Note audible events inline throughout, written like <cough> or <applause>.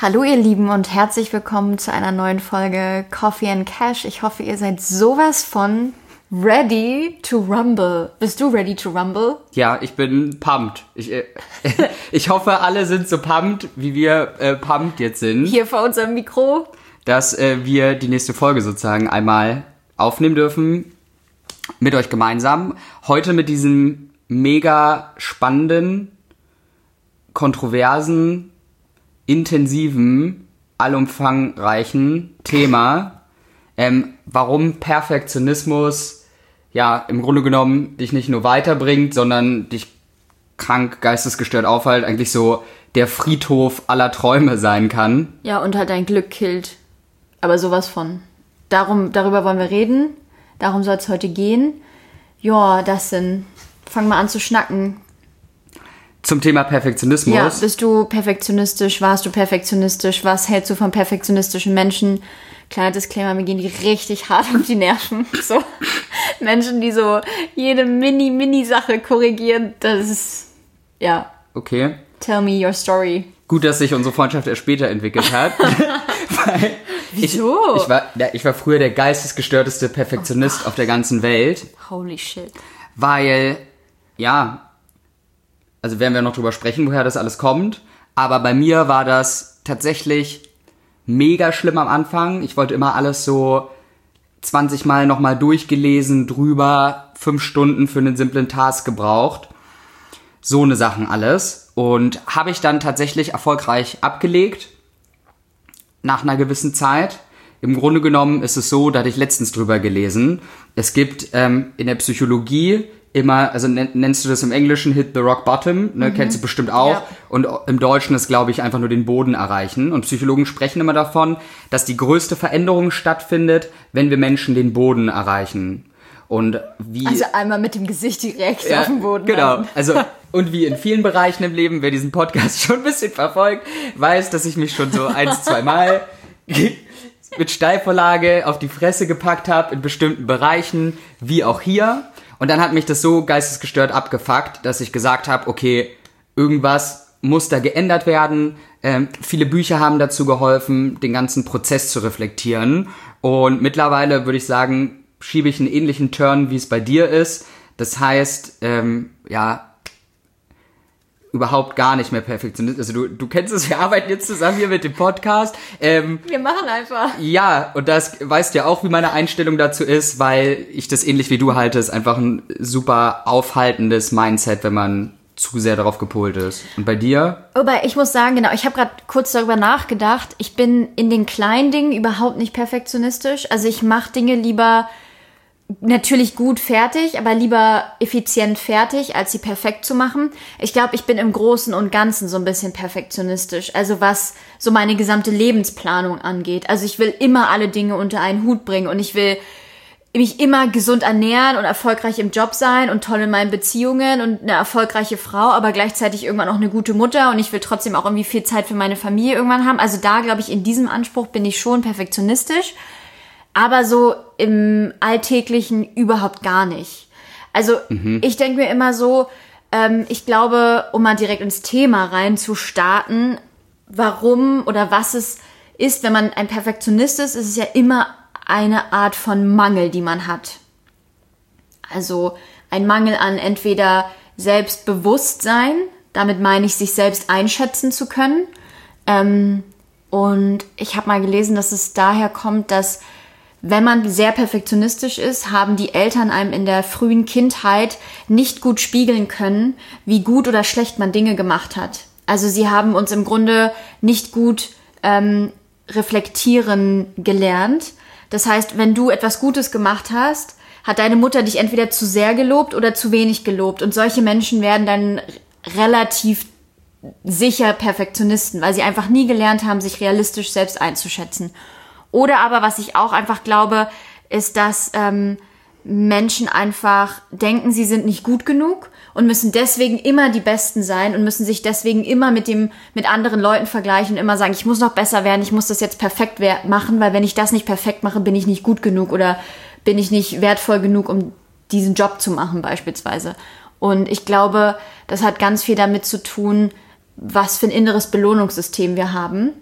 Hallo ihr Lieben und herzlich willkommen zu einer neuen Folge Coffee and Cash. Ich hoffe, ihr seid sowas von ready to rumble. Bist du ready to rumble? Ja, ich bin pumped. Ich, äh, <laughs> ich hoffe, alle sind so pumped, wie wir äh, pumped jetzt sind. Hier vor unserem Mikro. Dass äh, wir die nächste Folge sozusagen einmal aufnehmen dürfen. Mit euch gemeinsam. Heute mit diesem mega spannenden, kontroversen, intensiven, allumfangreichen Thema, ähm, warum Perfektionismus ja im Grunde genommen dich nicht nur weiterbringt, sondern dich krank, geistesgestört aufhält, eigentlich so der Friedhof aller Träume sein kann. Ja, und halt dein Glück killt. Aber sowas von. Darum, darüber wollen wir reden. Darum soll es heute gehen. Ja, das sind. Fang mal an zu schnacken. Zum Thema Perfektionismus. Ja, bist du perfektionistisch? Warst du perfektionistisch? Was hältst du von perfektionistischen Menschen? Kleiner Disclaimer, mir gehen die richtig hart um die Nerven. <laughs> So Menschen, die so jede mini, mini Sache korrigieren, das ist, ja. Okay. Tell me your story. Gut, dass sich unsere Freundschaft erst später entwickelt hat. <laughs> Weil Wieso? Ich, ich, war, ich war früher der geistesgestörteste Perfektionist oh auf der ganzen Welt. Holy shit. Weil, ja, also werden wir noch drüber sprechen, woher das alles kommt. Aber bei mir war das tatsächlich mega schlimm am Anfang. Ich wollte immer alles so 20 Mal nochmal durchgelesen, drüber, fünf Stunden für einen simplen Task gebraucht. So eine Sachen alles. Und habe ich dann tatsächlich erfolgreich abgelegt. Nach einer gewissen Zeit. Im Grunde genommen ist es so, da hatte ich letztens drüber gelesen. Es gibt ähm, in der Psychologie immer, also nennst du das im Englischen Hit the Rock Bottom, ne, mhm. kennst du bestimmt auch. Ja. Und im Deutschen ist, glaube ich, einfach nur den Boden erreichen. Und Psychologen sprechen immer davon, dass die größte Veränderung stattfindet, wenn wir Menschen den Boden erreichen. Und wie. Also einmal mit dem Gesicht direkt ja, auf dem Boden. Genau. Haben. Also, <laughs> und wie in vielen Bereichen im Leben, wer diesen Podcast <laughs> schon ein bisschen verfolgt, weiß, dass ich mich schon so eins, zwei Mal <laughs> mit Steilvorlage auf die Fresse gepackt habe in bestimmten Bereichen, wie auch hier. Und dann hat mich das so geistesgestört abgefuckt, dass ich gesagt habe, okay, irgendwas muss da geändert werden. Ähm, viele Bücher haben dazu geholfen, den ganzen Prozess zu reflektieren. Und mittlerweile würde ich sagen, schiebe ich einen ähnlichen Turn, wie es bei dir ist. Das heißt, ähm, ja, überhaupt gar nicht mehr Perfektionist. Also du, du kennst es, <laughs> wir arbeiten jetzt zusammen hier mit dem Podcast. Ähm, wir machen einfach. Ja, und das weißt ja auch, wie meine Einstellung dazu ist, weil ich das ähnlich wie du halte, ist einfach ein super aufhaltendes Mindset, wenn man zu sehr darauf gepolt ist. Und bei dir? Wobei, ich muss sagen, genau, ich habe gerade kurz darüber nachgedacht. Ich bin in den kleinen Dingen überhaupt nicht perfektionistisch. Also ich mache Dinge lieber natürlich gut fertig, aber lieber effizient fertig, als sie perfekt zu machen. Ich glaube, ich bin im Großen und Ganzen so ein bisschen perfektionistisch. Also was so meine gesamte Lebensplanung angeht. Also ich will immer alle Dinge unter einen Hut bringen und ich will mich immer gesund ernähren und erfolgreich im Job sein und toll in meinen Beziehungen und eine erfolgreiche Frau, aber gleichzeitig irgendwann auch eine gute Mutter und ich will trotzdem auch irgendwie viel Zeit für meine Familie irgendwann haben. Also da glaube ich, in diesem Anspruch bin ich schon perfektionistisch aber so im Alltäglichen überhaupt gar nicht. Also mhm. ich denke mir immer so, ähm, ich glaube, um mal direkt ins Thema rein zu starten, warum oder was es ist, wenn man ein Perfektionist ist, ist es ja immer eine Art von Mangel, die man hat. Also ein Mangel an entweder Selbstbewusstsein, damit meine ich, sich selbst einschätzen zu können. Ähm, und ich habe mal gelesen, dass es daher kommt, dass wenn man sehr perfektionistisch ist, haben die Eltern einem in der frühen Kindheit nicht gut spiegeln können, wie gut oder schlecht man Dinge gemacht hat. Also sie haben uns im Grunde nicht gut ähm, reflektieren gelernt. Das heißt, wenn du etwas Gutes gemacht hast, hat deine Mutter dich entweder zu sehr gelobt oder zu wenig gelobt. Und solche Menschen werden dann relativ sicher Perfektionisten, weil sie einfach nie gelernt haben, sich realistisch selbst einzuschätzen. Oder aber, was ich auch einfach glaube, ist, dass ähm, Menschen einfach denken, sie sind nicht gut genug und müssen deswegen immer die Besten sein und müssen sich deswegen immer mit dem mit anderen Leuten vergleichen und immer sagen, ich muss noch besser werden, ich muss das jetzt perfekt machen, weil wenn ich das nicht perfekt mache, bin ich nicht gut genug oder bin ich nicht wertvoll genug, um diesen Job zu machen beispielsweise. Und ich glaube, das hat ganz viel damit zu tun, was für ein inneres Belohnungssystem wir haben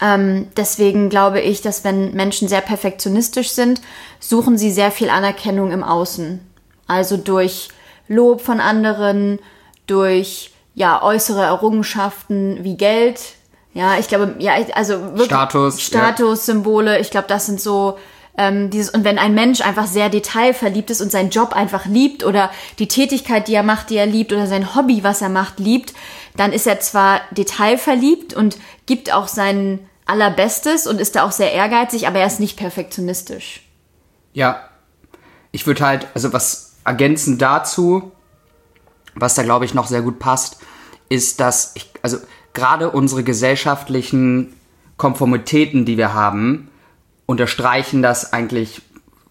Ähm, deswegen glaube ich, dass wenn Menschen sehr perfektionistisch sind, suchen sie sehr viel Anerkennung im Außen. Also durch Lob von anderen, durch ja äußere Errungenschaften wie Geld. Ja, ich glaube, ja, also wirklich Status, Statussymbole. Ja. Ich glaube, das sind so ähm, dieses und wenn ein Mensch einfach sehr detailverliebt ist und seinen Job einfach liebt oder die Tätigkeit, die er macht, die er liebt oder sein Hobby, was er macht, liebt, dann ist er zwar detailverliebt und gibt auch sein allerbestes und ist da auch sehr ehrgeizig, aber er ist nicht perfektionistisch. Ja, ich würde halt, also was ergänzend dazu, was da glaube ich noch sehr gut passt, ist, dass ich, also gerade unsere gesellschaftlichen Konformitäten, die wir haben, unterstreichen das eigentlich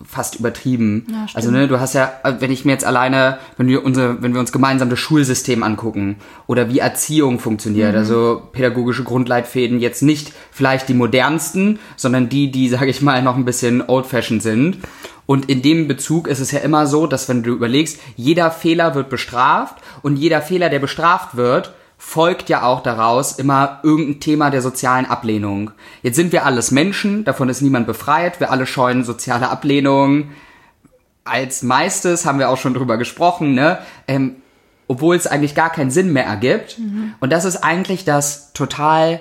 fast übertrieben. Ja, also ne, du hast ja, wenn ich mir jetzt alleine, wenn wir unsere, wenn wir uns gemeinsam das Schulsystem angucken oder wie Erziehung funktioniert, mhm. also pädagogische Grundleitfäden jetzt nicht vielleicht die modernsten, sondern die, die, sage ich mal, noch ein bisschen old-fashioned sind. Und in dem Bezug ist es ja immer so, dass wenn du überlegst, jeder Fehler wird bestraft und jeder Fehler, der bestraft wird, folgt ja auch daraus immer irgendein Thema der sozialen Ablehnung. Jetzt sind wir alles Menschen, davon ist niemand befreit, wir alle scheuen soziale Ablehnung. Als meistes haben wir auch schon drüber gesprochen, ne? Ähm, obwohl es eigentlich gar keinen Sinn mehr ergibt. Mhm. Und das ist eigentlich das total,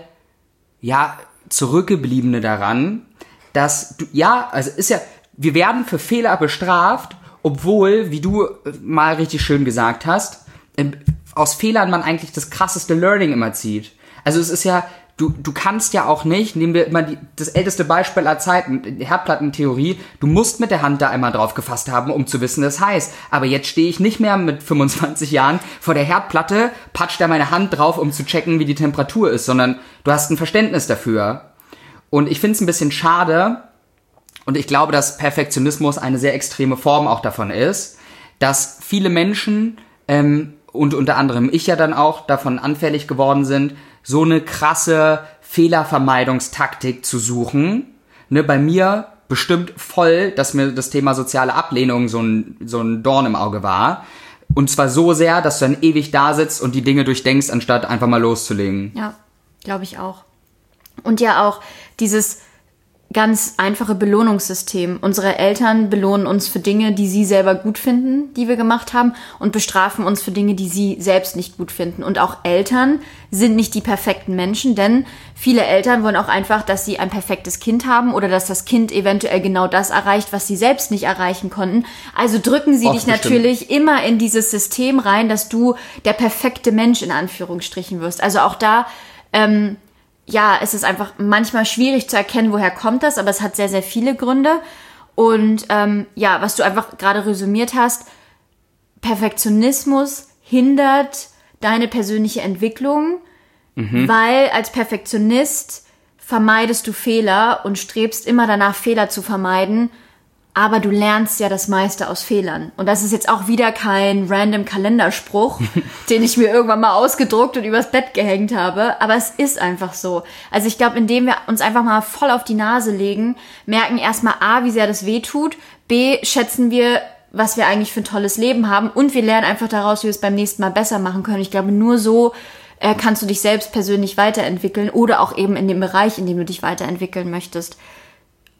ja, zurückgebliebene daran, dass du, ja, also ist ja, wir werden für Fehler bestraft, obwohl, wie du mal richtig schön gesagt hast, ähm, aus Fehlern man eigentlich das krasseste Learning immer zieht. Also es ist ja, du, du kannst ja auch nicht, nehmen wir immer die, das älteste Beispiel aller Zeiten, Herdplattentheorie, du musst mit der Hand da einmal drauf gefasst haben, um zu wissen, das heißt. Aber jetzt stehe ich nicht mehr mit 25 Jahren vor der Herdplatte, patsch da meine Hand drauf, um zu checken, wie die Temperatur ist, sondern du hast ein Verständnis dafür. Und ich finde es ein bisschen schade, und ich glaube, dass Perfektionismus eine sehr extreme Form auch davon ist, dass viele Menschen ähm, und unter anderem ich ja dann auch davon anfällig geworden sind, so eine krasse Fehlervermeidungstaktik zu suchen. Ne, bei mir bestimmt voll, dass mir das Thema soziale Ablehnung so ein, so ein Dorn im Auge war. Und zwar so sehr, dass du dann ewig da sitzt und die Dinge durchdenkst, anstatt einfach mal loszulegen. Ja, glaube ich auch. Und ja auch dieses, ganz einfache Belohnungssystem. Unsere Eltern belohnen uns für Dinge, die sie selber gut finden, die wir gemacht haben, und bestrafen uns für Dinge, die sie selbst nicht gut finden. Und auch Eltern sind nicht die perfekten Menschen, denn viele Eltern wollen auch einfach, dass sie ein perfektes Kind haben oder dass das Kind eventuell genau das erreicht, was sie selbst nicht erreichen konnten. Also drücken sie Oft dich bestimmt. natürlich immer in dieses System rein, dass du der perfekte Mensch in Anführungsstrichen wirst. Also auch da ähm, ja, es ist einfach manchmal schwierig zu erkennen, woher kommt das, aber es hat sehr, sehr viele Gründe. Und ähm, ja, was du einfach gerade resümiert hast, Perfektionismus hindert deine persönliche Entwicklung, mhm. weil als Perfektionist vermeidest du Fehler und strebst immer danach, Fehler zu vermeiden aber du lernst ja das meiste aus Fehlern. Und das ist jetzt auch wieder kein random Kalenderspruch, <laughs> den ich mir irgendwann mal ausgedruckt und übers Bett gehängt habe. Aber es ist einfach so. Also ich glaube, indem wir uns einfach mal voll auf die Nase legen, merken erstmal A, wie sehr das weh tut, B, schätzen wir, was wir eigentlich für ein tolles Leben haben und wir lernen einfach daraus, wie wir es beim nächsten Mal besser machen können. Ich glaube, nur so äh, kannst du dich selbst persönlich weiterentwickeln oder auch eben in dem Bereich, in dem du dich weiterentwickeln möchtest.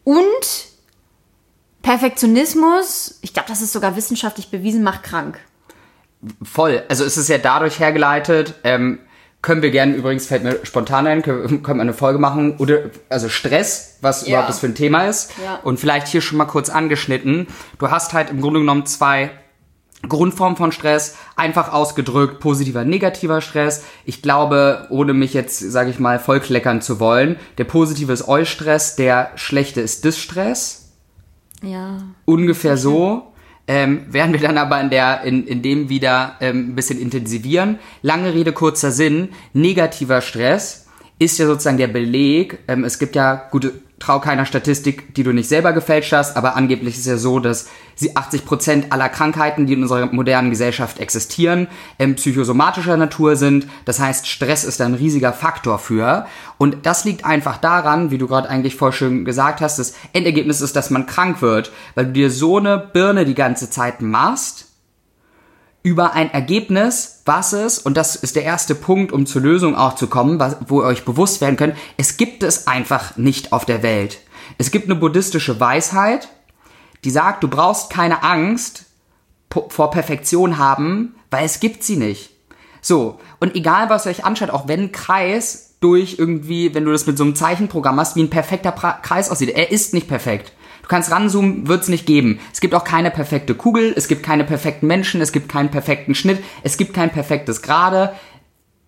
Und Perfektionismus, ich glaube, das ist sogar wissenschaftlich bewiesen, macht krank. Voll. Also es ist ja dadurch hergeleitet, ähm, können wir gerne übrigens, fällt mir spontan ein, können, können wir eine Folge machen, oder also Stress, was ja. überhaupt das für ein Thema ist. Ja. Und vielleicht hier schon mal kurz angeschnitten. Du hast halt im Grunde genommen zwei Grundformen von Stress, einfach ausgedrückt, positiver, negativer Stress. Ich glaube, ohne mich jetzt, sage ich mal, vollkleckern zu wollen, der positive ist Eustress, der schlechte ist Distress. Ja. Ungefähr so. Ähm, werden wir dann aber in, der, in, in dem wieder ähm, ein bisschen intensivieren. Lange Rede, kurzer Sinn. Negativer Stress ist ja sozusagen der Beleg. Ähm, es gibt ja gute trau keiner Statistik, die du nicht selber gefälscht hast, aber angeblich ist ja so, dass sie 80 Prozent aller Krankheiten, die in unserer modernen Gesellschaft existieren, ähm, psychosomatischer Natur sind. Das heißt, Stress ist ein riesiger Faktor für. Und das liegt einfach daran, wie du gerade eigentlich voll schön gesagt hast, das Endergebnis ist, dass man krank wird, weil du dir so eine Birne die ganze Zeit machst, über ein Ergebnis, was es, und das ist der erste Punkt, um zur Lösung auch zu kommen, was, wo ihr euch bewusst werden könnt, es gibt es einfach nicht auf der Welt. Es gibt eine buddhistische Weisheit, die sagt, du brauchst keine Angst vor Perfektion haben, weil es gibt sie nicht. So, und egal was ihr euch anschaut, auch wenn ein Kreis durch irgendwie, wenn du das mit so einem Zeichenprogramm hast, wie ein perfekter pra Kreis aussieht, er ist nicht perfekt. Du kannst ranzoomen, wird es nicht geben. Es gibt auch keine perfekte Kugel, es gibt keine perfekten Menschen, es gibt keinen perfekten Schnitt, es gibt kein perfektes Gerade.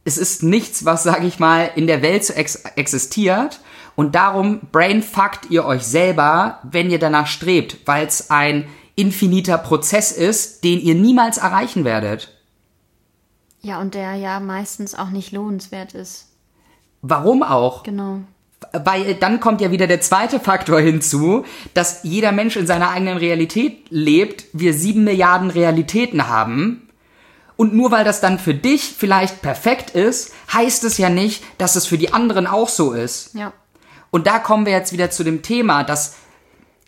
Es ist nichts, was, sag ich mal, in der Welt so ex existiert. Und darum brainfuckt ihr euch selber, wenn ihr danach strebt, weil es ein infiniter Prozess ist, den ihr niemals erreichen werdet. Ja, und der ja meistens auch nicht lohnenswert ist. Warum auch? Genau weil dann kommt ja wieder der zweite Faktor hinzu, dass jeder Mensch in seiner eigenen Realität lebt, wir sieben Milliarden Realitäten haben. Und nur weil das dann für dich vielleicht perfekt ist, heißt es ja nicht, dass es für die anderen auch so ist. Ja. Und da kommen wir jetzt wieder zu dem Thema, dass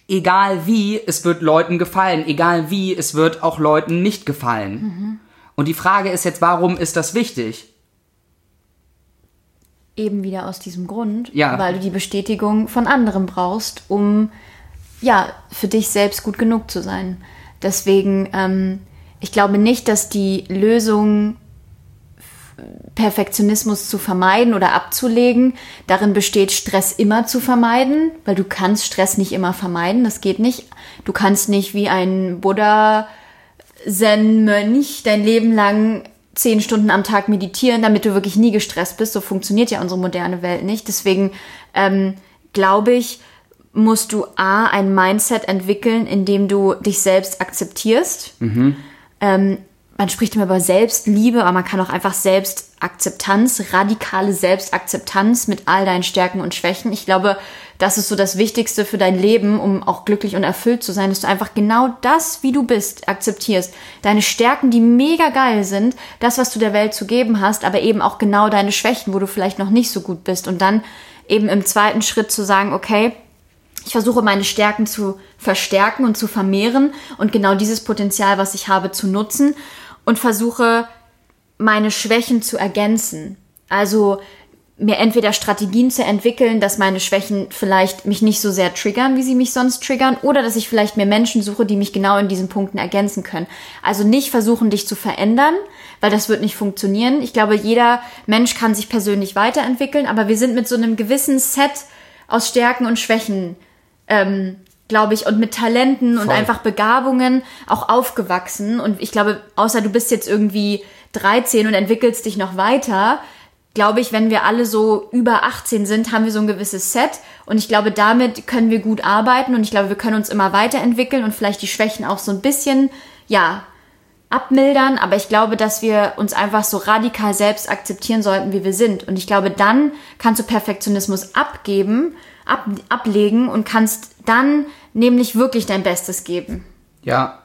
egal wie, es wird Leuten gefallen, egal wie, es wird auch Leuten nicht gefallen. Mhm. Und die Frage ist jetzt, warum ist das wichtig? Eben wieder aus diesem Grund, ja. weil du die Bestätigung von anderen brauchst, um ja für dich selbst gut genug zu sein. Deswegen, ähm, ich glaube nicht, dass die Lösung Perfektionismus zu vermeiden oder abzulegen, darin besteht, Stress immer zu vermeiden, weil du kannst Stress nicht immer vermeiden, das geht nicht. Du kannst nicht wie ein Buddha Zen-Mönch dein Leben lang zehn Stunden am Tag meditieren, damit du wirklich nie gestresst bist. So funktioniert ja unsere moderne Welt nicht. Deswegen ähm, glaube ich, musst du A, ein Mindset entwickeln, in dem du dich selbst akzeptierst. Mhm. Ähm, man spricht immer über Selbstliebe, aber man kann auch einfach Selbstakzeptanz, radikale Selbstakzeptanz mit all deinen Stärken und Schwächen. Ich glaube, das ist so das Wichtigste für dein Leben, um auch glücklich und erfüllt zu sein, dass du einfach genau das, wie du bist, akzeptierst. Deine Stärken, die mega geil sind, das, was du der Welt zu geben hast, aber eben auch genau deine Schwächen, wo du vielleicht noch nicht so gut bist. Und dann eben im zweiten Schritt zu sagen, okay, ich versuche meine Stärken zu verstärken und zu vermehren und genau dieses Potenzial, was ich habe, zu nutzen und versuche, meine Schwächen zu ergänzen. Also mir entweder Strategien zu entwickeln, dass meine Schwächen vielleicht mich nicht so sehr triggern, wie sie mich sonst triggern, oder dass ich vielleicht mir Menschen suche, die mich genau in diesen Punkten ergänzen können. Also nicht versuchen, dich zu verändern, weil das wird nicht funktionieren. Ich glaube, jeder Mensch kann sich persönlich weiterentwickeln, aber wir sind mit so einem gewissen Set aus Stärken und Schwächen ähm, glaube ich, und mit Talenten Voll. und einfach Begabungen auch aufgewachsen. Und ich glaube, außer du bist jetzt irgendwie 13 und entwickelst dich noch weiter, glaube ich, wenn wir alle so über 18 sind, haben wir so ein gewisses Set. Und ich glaube, damit können wir gut arbeiten. Und ich glaube, wir können uns immer weiterentwickeln und vielleicht die Schwächen auch so ein bisschen, ja, abmildern. Aber ich glaube, dass wir uns einfach so radikal selbst akzeptieren sollten, wie wir sind. Und ich glaube, dann kannst du Perfektionismus abgeben, ab, ablegen und kannst dann nämlich wirklich dein Bestes geben. Ja.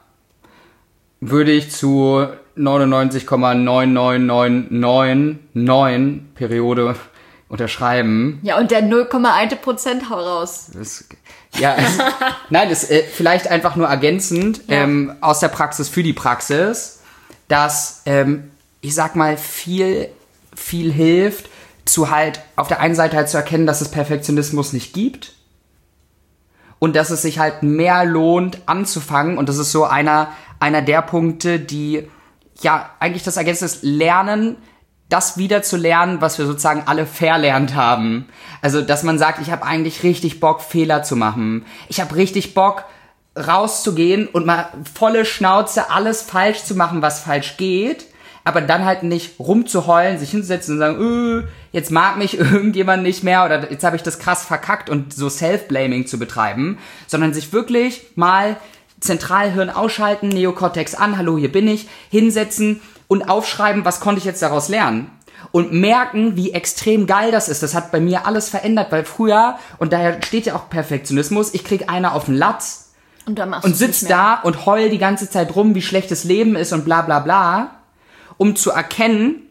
Würde ich zu 99,99999 Periode unterschreiben. Ja, und der 0,1 Prozent hau raus. Das, ja, es, <laughs> nein, das äh, vielleicht einfach nur ergänzend ja. ähm, aus der Praxis für die Praxis, dass ähm, ich sag mal viel viel hilft, zu halt auf der einen Seite halt zu erkennen, dass es Perfektionismus nicht gibt und dass es sich halt mehr lohnt anzufangen und das ist so einer einer der Punkte, die ja eigentlich das Ergänznis ist, lernen das wieder zu lernen, was wir sozusagen alle verlernt haben. Also, dass man sagt, ich habe eigentlich richtig Bock, Fehler zu machen. Ich habe richtig Bock, rauszugehen und mal volle Schnauze alles falsch zu machen, was falsch geht aber dann halt nicht rumzuheulen, sich hinzusetzen und sagen, öh, jetzt mag mich <laughs> irgendjemand nicht mehr oder jetzt habe ich das krass verkackt und so Self-Blaming zu betreiben, sondern sich wirklich mal Zentralhirn ausschalten, Neokortex an, hallo, hier bin ich, hinsetzen und aufschreiben, was konnte ich jetzt daraus lernen. Und merken, wie extrem geil das ist. Das hat bei mir alles verändert, weil früher, und daher steht ja auch Perfektionismus, ich krieg einer auf den Latz und, und sitz da und heul die ganze Zeit rum, wie schlecht das Leben ist und bla bla bla um zu erkennen,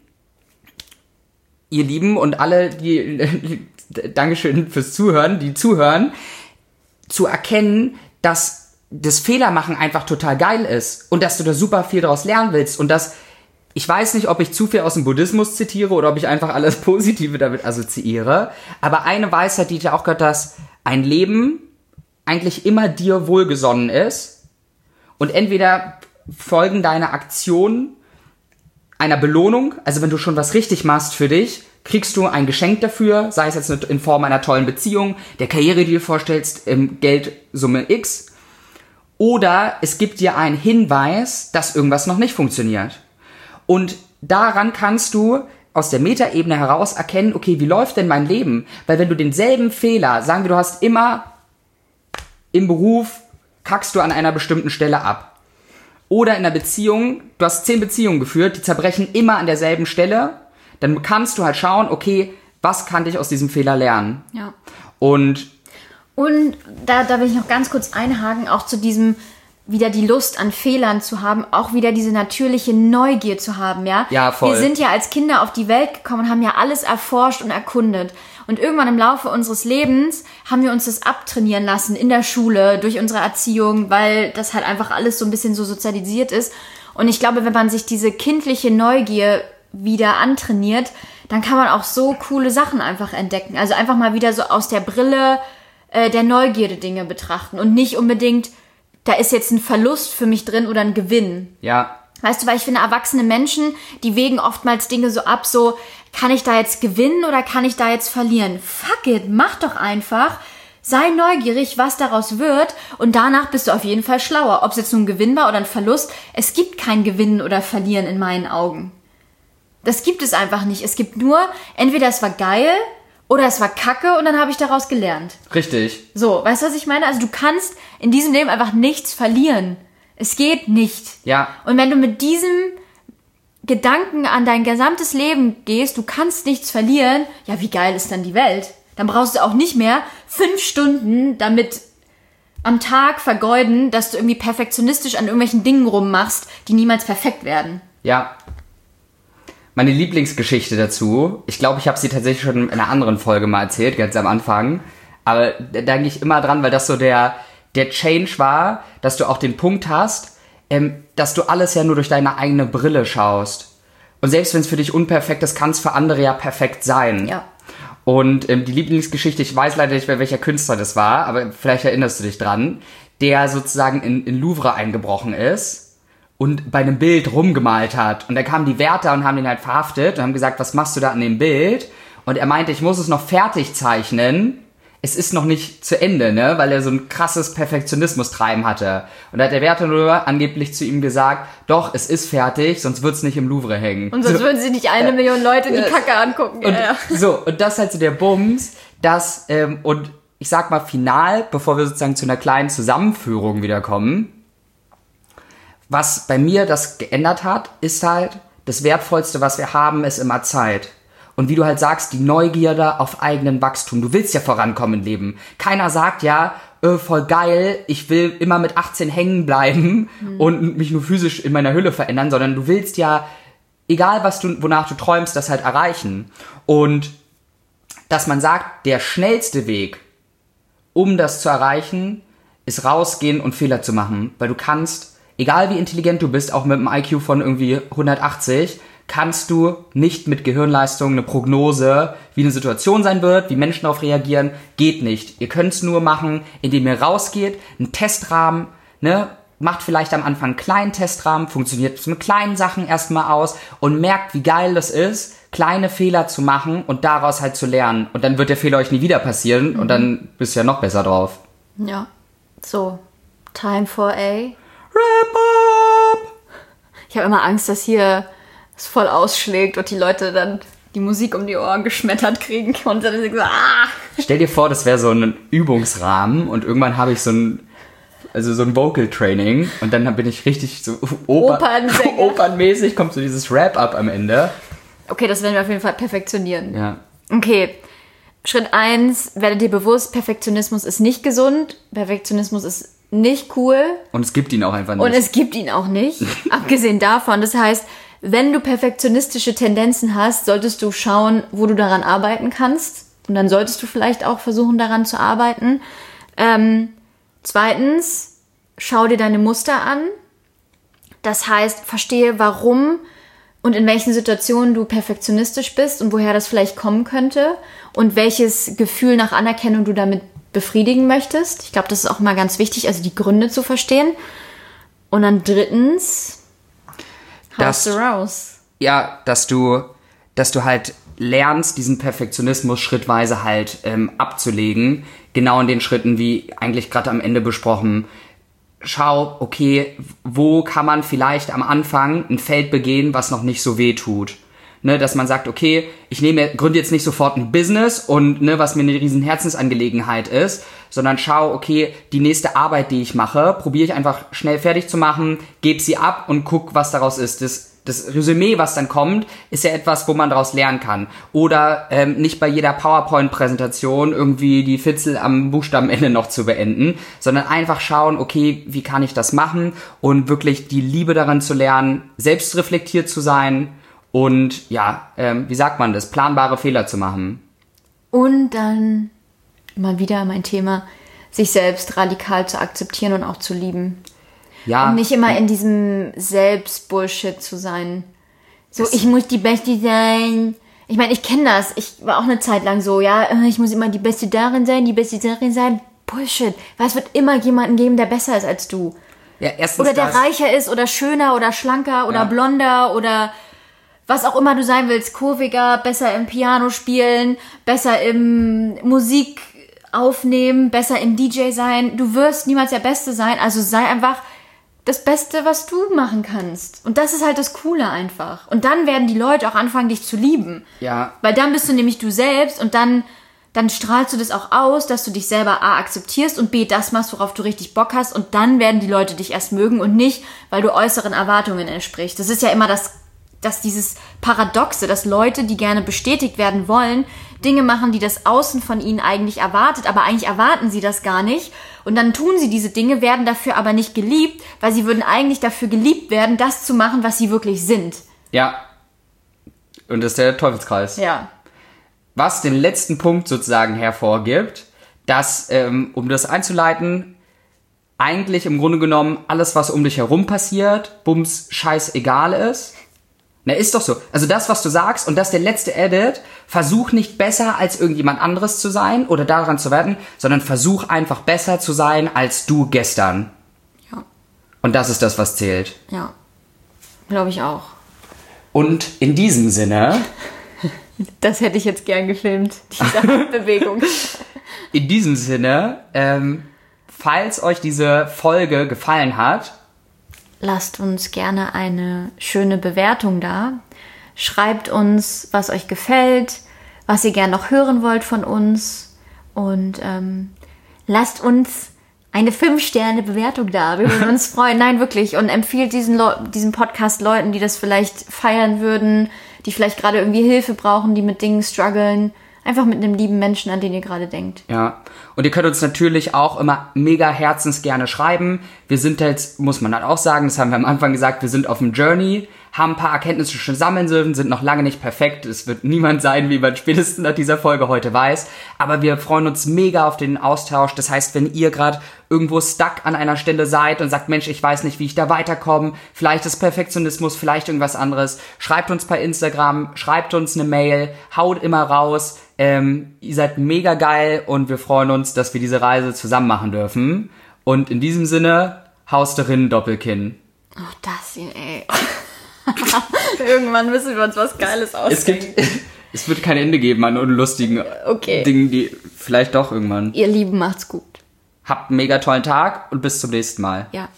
ihr Lieben und alle, die, <laughs> Dankeschön fürs Zuhören, die zuhören, zu erkennen, dass das Fehlermachen einfach total geil ist und dass du da super viel daraus lernen willst und dass ich weiß nicht, ob ich zu viel aus dem Buddhismus zitiere oder ob ich einfach alles <laughs> Positive damit assoziiere, aber eine Weisheit, die ich auch gehört, dass ein Leben eigentlich immer dir wohlgesonnen ist und entweder folgen deine Aktionen einer Belohnung, also wenn du schon was richtig machst für dich, kriegst du ein Geschenk dafür, sei es jetzt in Form einer tollen Beziehung, der Karriere, die du vorstellst, im Geldsumme X, oder es gibt dir einen Hinweis, dass irgendwas noch nicht funktioniert. Und daran kannst du aus der Metaebene heraus erkennen, okay, wie läuft denn mein Leben? Weil wenn du denselben Fehler, sagen wir, du hast immer im Beruf, kackst du an einer bestimmten Stelle ab. Oder in der Beziehung, du hast zehn Beziehungen geführt, die zerbrechen immer an derselben Stelle, dann kannst du halt schauen, okay, was kann ich aus diesem Fehler lernen? Ja. Und Und da, da will ich noch ganz kurz einhaken, auch zu diesem wieder die Lust an Fehlern zu haben, auch wieder diese natürliche Neugier zu haben, ja? Ja, voll. Wir sind ja als Kinder auf die Welt gekommen und haben ja alles erforscht und erkundet. Und irgendwann im Laufe unseres Lebens haben wir uns das abtrainieren lassen in der Schule, durch unsere Erziehung, weil das halt einfach alles so ein bisschen so sozialisiert ist. Und ich glaube, wenn man sich diese kindliche Neugier wieder antrainiert, dann kann man auch so coole Sachen einfach entdecken. Also einfach mal wieder so aus der Brille äh, der Neugierde Dinge betrachten und nicht unbedingt, da ist jetzt ein Verlust für mich drin oder ein Gewinn. ja, Weißt du, weil ich finde, erwachsene Menschen, die wägen oftmals Dinge so ab, so, kann ich da jetzt gewinnen oder kann ich da jetzt verlieren? Fuck it, mach doch einfach. Sei neugierig, was daraus wird und danach bist du auf jeden Fall schlauer. Ob es jetzt nun ein Gewinn war oder ein Verlust, es gibt kein Gewinnen oder Verlieren in meinen Augen. Das gibt es einfach nicht. Es gibt nur, entweder es war geil oder es war kacke und dann habe ich daraus gelernt. richtig. So, weißt du, was ich meine? Also du kannst in diesem Leben einfach nichts verlieren. Es geht nicht. Ja, Und wenn du mit diesem Gedanken an dein gesamtes Leben gehst, du kannst nichts verlieren, ja, wie geil ist dann die Welt? Dann brauchst du auch nicht mehr fünf Stunden damit am Tag vergeuden, dass du irgendwie perfektionistisch an irgendwelchen Dingen rummachst, die niemals perfekt werden. ja. Meine Lieblingsgeschichte dazu, ich glaube, ich habe sie tatsächlich schon in einer anderen Folge mal erzählt, ganz am Anfang. Aber da denke ich immer dran, weil das so der, der Change war, dass du auch den Punkt hast, ähm, dass du alles ja nur durch deine eigene Brille schaust. Und selbst wenn es für dich unperfekt ist, kann es für andere ja perfekt sein. Ja. Und ähm, die Lieblingsgeschichte, ich weiß leider nicht mehr, welcher Künstler das war, aber vielleicht erinnerst du dich dran, der sozusagen in, in Louvre eingebrochen ist und bei einem Bild rumgemalt hat. Und da kamen die Wärter und haben ihn halt verhaftet und haben gesagt, was machst du da an dem Bild? Und er meinte, ich muss es noch fertig zeichnen. Es ist noch nicht zu Ende, ne? Weil er so ein krasses Perfektionismus-Treiben hatte. Und da hat der Wärter nur angeblich zu ihm gesagt, doch, es ist fertig, sonst wird's nicht im Louvre hängen. Und sonst würden sich nicht eine Million Leute die Kacke angucken. Und ja. so, und das ist halt so der Bums, dass, ähm, und ich sag mal final, bevor wir sozusagen zu einer kleinen Zusammenführung wiederkommen, was bei mir das geändert hat, ist halt, das Wertvollste, was wir haben, ist immer Zeit. Und wie du halt sagst, die Neugierde auf eigenen Wachstum. Du willst ja vorankommen im Leben. Keiner sagt ja, äh, voll geil, ich will immer mit 18 hängen bleiben und mich nur physisch in meiner Hülle verändern, sondern du willst ja, egal was du, wonach du träumst, das halt erreichen. Und dass man sagt, der schnellste Weg, um das zu erreichen, ist rausgehen und Fehler zu machen. Weil du kannst, egal wie intelligent du bist, auch mit einem IQ von irgendwie 180, kannst du nicht mit Gehirnleistung eine Prognose, wie eine Situation sein wird, wie Menschen darauf reagieren, geht nicht. Ihr könnt es nur machen, indem ihr rausgeht, einen Testrahmen, ne, macht vielleicht am Anfang einen kleinen Testrahmen, funktioniert es mit kleinen Sachen erstmal aus und merkt, wie geil das ist, kleine Fehler zu machen und daraus halt zu lernen. Und dann wird der Fehler euch nie wieder passieren und dann bist du ja noch besser drauf. ja. So, time for a. Wrap up! Ich habe immer Angst, dass hier es voll ausschlägt und die Leute dann die Musik um die Ohren geschmettert kriegen <laughs> und dann sind sie so, ah! Stell dir vor, das wäre so ein Übungsrahmen und irgendwann habe ich so ein also so ein Vocal Training und dann bin ich richtig so Oper Opernsänger. <laughs> opernmäßig kommt so dieses Wrap up am Ende. Okay, das werden wir auf jeden Fall perfektionieren. Ja. Okay. Schritt eins: werde dir bewusst, Perfektionismus ist nicht gesund. Perfektionismus ist nicht cool. Und es gibt ihn auch einfach nicht. Und es gibt ihn auch nicht. <laughs> abgesehen davon. Das heißt, wenn du perfektionistische Tendenzen hast, solltest du schauen, wo du daran arbeiten kannst. Und dann solltest du vielleicht auch versuchen, daran zu arbeiten. Ähm, zweitens, schau dir deine Muster an. Das heißt, verstehe, warum und in welchen Situationen du perfektionistisch bist und woher das vielleicht kommen könnte und welches Gefühl nach Anerkennung du damit befriedigen möchtest. Ich glaube, das ist auch mal ganz wichtig, also die Gründe zu verstehen. Und dann drittens, Das- how's the raus? ja, dass du, dass du halt lernst, diesen Perfektionismus schrittweise halt ähm, abzulegen. Genau in den Schritten, wie eigentlich gerade am Ende besprochen. Schau, okay, wo kann man vielleicht am Anfang ein Feld begehen, was noch nicht so weh tut. Ne, dass man sagt, okay, ich nehme, gründe jetzt nicht sofort ein Business und ne, was mir eine riesen Herzensangelegenheit ist, sondern schau, okay, die nächste Arbeit, die ich mache, probiere ich einfach schnell fertig zu machen, gebe sie ab und guck, was daraus ist. Das, das Resümee, was dann kommt, ist ja etwas, wo man daraus lernen kann. Oder ähm, nicht bei jeder PowerPoint-Präsentation irgendwie die Fitzel am Buchstabenende noch zu beenden, sondern einfach schauen, okay, wie kann ich das machen und wirklich die Liebe daran zu lernen, selbstreflektiert zu sein und ja, ähm, wie sagt man das, planbare Fehler zu machen. Und dann mal wieder mein Thema, sich selbst radikal zu akzeptieren und auch zu lieben. Ja, Und nicht immer in diesem Selbstbullshit zu sein. So, ich muss die Beste sein. Ich meine, ich kenne das. Ich war auch eine Zeit lang so, ja, äh, ich muss immer die Beste darin sein, die Beste darin sein. Bullshit. Weil es wird immer jemanden geben, der besser ist als du. ja erstens Oder der das, reicher ist oder schöner oder schlanker oder Ja. blonder oder was auch immer du sein willst, kurviger, besser im Piano spielen, besser im Musik aufnehmen, besser im DJ sein. Du wirst niemals der Beste sein, also sei einfach das Beste, was du machen kannst. Und das ist halt das Coole einfach. Und dann werden die Leute auch anfangen, dich zu lieben. Ja, Weil dann bist du nämlich du selbst und dann, dann strahlst du das auch aus, dass du dich selber A akzeptierst und B das machst, worauf du richtig Bock hast und dann werden die Leute dich erst mögen und nicht, weil du äußeren Erwartungen entsprichst. Das ist ja immer das, dass dieses Paradoxe, dass Leute, die gerne bestätigt werden wollen, Dinge machen, die das Außen von ihnen eigentlich erwartet, aber eigentlich erwarten sie das gar nicht. Und dann tun sie diese Dinge, werden dafür aber nicht geliebt, weil sie würden eigentlich dafür geliebt werden, das zu machen, was sie wirklich sind. ja. Und das ist der Teufelskreis. Ja. was den letzten Punkt sozusagen hervorgibt, dass, ähm, um das einzuleiten, eigentlich im Grunde genommen alles, was um dich herum passiert, bums, scheißegal ist. Na, ist doch so. Also das, was du sagst, und das der letzte Edit, versuch nicht besser als irgendjemand anderes zu sein oder daran zu werden, sondern versuch einfach besser zu sein als du gestern. Ja. Und das ist das, was zählt. Ja. Glaube ich auch. Und in diesem Sinne, <laughs> Das hätte ich jetzt gern gefilmt, diese <laughs> Bewegung. in diesem Sinne, ähm, falls euch diese Folge gefallen hat, Lasst uns gerne eine schöne Bewertung da. Schreibt uns, was euch gefällt, was ihr gern noch hören wollt von uns. Und ähm, lasst uns eine 5-Sterne-Bewertung da. Wir würden uns <laughs> freuen. Nein, wirklich. Und empfiehlt diesen, Leu diesen Podcast Leuten, die das vielleicht feiern würden, die vielleicht gerade irgendwie Hilfe brauchen, die mit Dingen strugglen. Einfach mit einem lieben Menschen, an den ihr gerade denkt. Ja. Und ihr könnt uns natürlich auch immer mega herzensgerne schreiben. Wir sind jetzt, muss man dann auch sagen, das haben wir am Anfang gesagt, wir sind auf dem Journey, haben ein paar Erkenntnisse schon sammeln dürfen, sind noch lange nicht perfekt. Es wird niemand sein, wie man <laughs> spätestens nach dieser Folge heute weiß. Aber wir freuen uns mega auf den Austausch. Das heißt, wenn ihr gerade irgendwo stuck an einer Stelle seid und sagt, Mensch, ich weiß nicht, wie ich da weiterkomme, vielleicht ist Perfektionismus, vielleicht irgendwas anderes, schreibt uns bei Instagram, schreibt uns eine Mail, haut immer raus. Ähm, ihr seid mega geil und wir freuen uns, dass wir diese Reise zusammen machen dürfen. Und in diesem Sinne, Haus darin, Doppelkinn. Oh, das hier, ey. <laughs> Irgendwann müssen wir uns was Geiles ausdenken. Es gibt, <laughs> es wird kein Ende geben an unlustigen Okay. Dingen, die vielleicht doch irgendwann. Ihr Lieben, macht's gut. Habt einen mega tollen Tag und bis zum nächsten Mal. Ja.